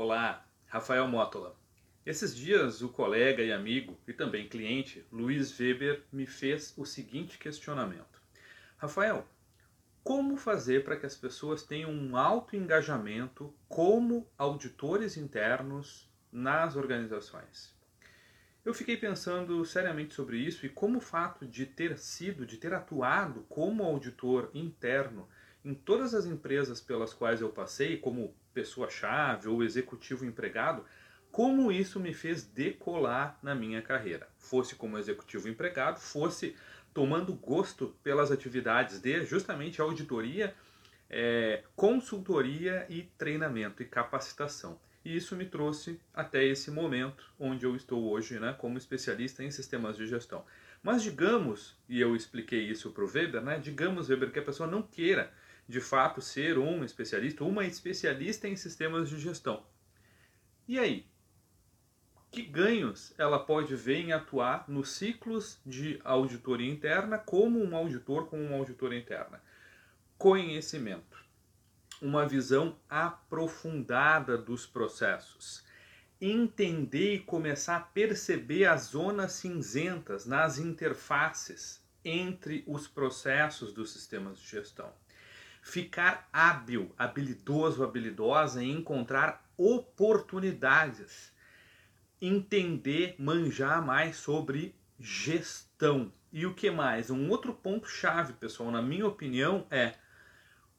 Olá, Rafael Mótola. Esses dias o colega e amigo e também cliente Luiz Weber me fez o seguinte questionamento: Rafael, como fazer para que as pessoas tenham um alto engajamento como auditores internos nas organizações? Eu fiquei pensando seriamente sobre isso e como o fato de ter sido, de ter atuado como auditor interno em todas as empresas pelas quais eu passei, como pessoa-chave ou executivo empregado, como isso me fez decolar na minha carreira. Fosse como executivo empregado, fosse tomando gosto pelas atividades de justamente auditoria, é, consultoria e treinamento e capacitação. E isso me trouxe até esse momento onde eu estou hoje, né, como especialista em sistemas de gestão. Mas digamos, e eu expliquei isso para o Weber, né, digamos, Weber, que a pessoa não queira de fato ser um especialista, uma especialista em sistemas de gestão. E aí? Que ganhos ela pode ver em atuar nos ciclos de auditoria interna como um auditor com uma auditora interna? Conhecimento, uma visão aprofundada dos processos, entender e começar a perceber as zonas cinzentas nas interfaces entre os processos dos sistemas de gestão ficar hábil, habilidoso, habilidosa em encontrar oportunidades, entender, manjar mais sobre gestão. E o que mais? Um outro ponto chave, pessoal, na minha opinião, é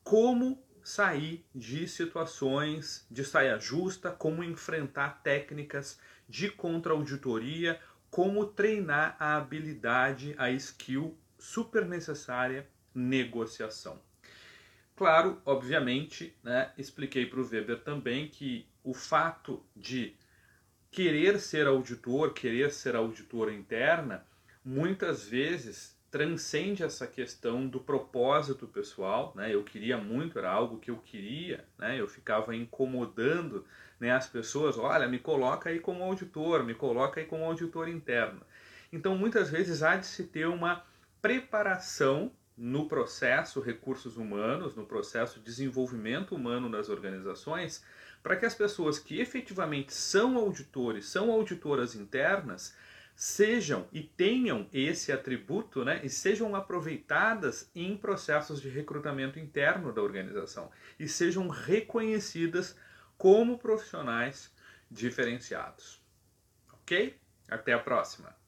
como sair de situações de saia justa, como enfrentar técnicas de contra-auditoria, como treinar a habilidade, a skill super necessária negociação. Claro, obviamente, né, expliquei para o Weber também que o fato de querer ser auditor, querer ser auditora interna, muitas vezes transcende essa questão do propósito pessoal, né? Eu queria muito, era algo que eu queria, né? Eu ficava incomodando, né, as pessoas, olha, me coloca aí como auditor, me coloca aí como auditor interno. Então, muitas vezes há de se ter uma preparação no processo recursos humanos, no processo desenvolvimento humano das organizações, para que as pessoas que efetivamente são auditores, são auditoras internas, sejam e tenham esse atributo, né, e sejam aproveitadas em processos de recrutamento interno da organização e sejam reconhecidas como profissionais diferenciados. Ok? Até a próxima!